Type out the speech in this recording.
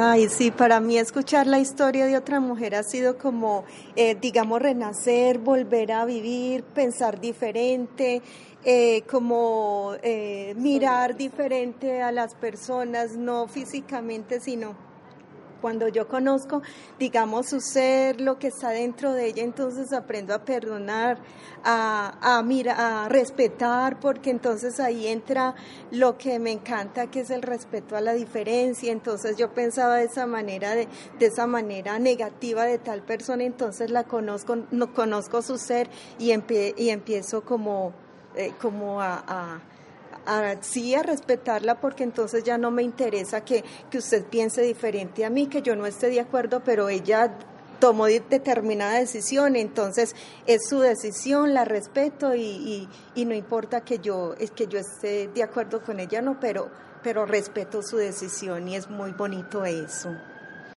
Ay, sí, para mí escuchar la historia de otra mujer ha sido como, eh, digamos, renacer, volver a vivir, pensar diferente, eh, como eh, mirar diferente a las personas, no físicamente, sino cuando yo conozco, digamos, su ser, lo que está dentro de ella, entonces aprendo a perdonar, a, a, a respetar, porque entonces ahí entra lo que me encanta, que es el respeto a la diferencia. Entonces yo pensaba de esa manera, de, de esa manera negativa de tal persona, entonces la conozco, no conozco su ser y empiezo como, eh, como a, a a, sí a respetarla porque entonces ya no me interesa que, que usted piense diferente a mí, que yo no esté de acuerdo, pero ella tomó determinada decisión, entonces es su decisión, la respeto y, y, y no importa que yo, que yo esté de acuerdo con ella, no, pero, pero respeto su decisión y es muy bonito eso.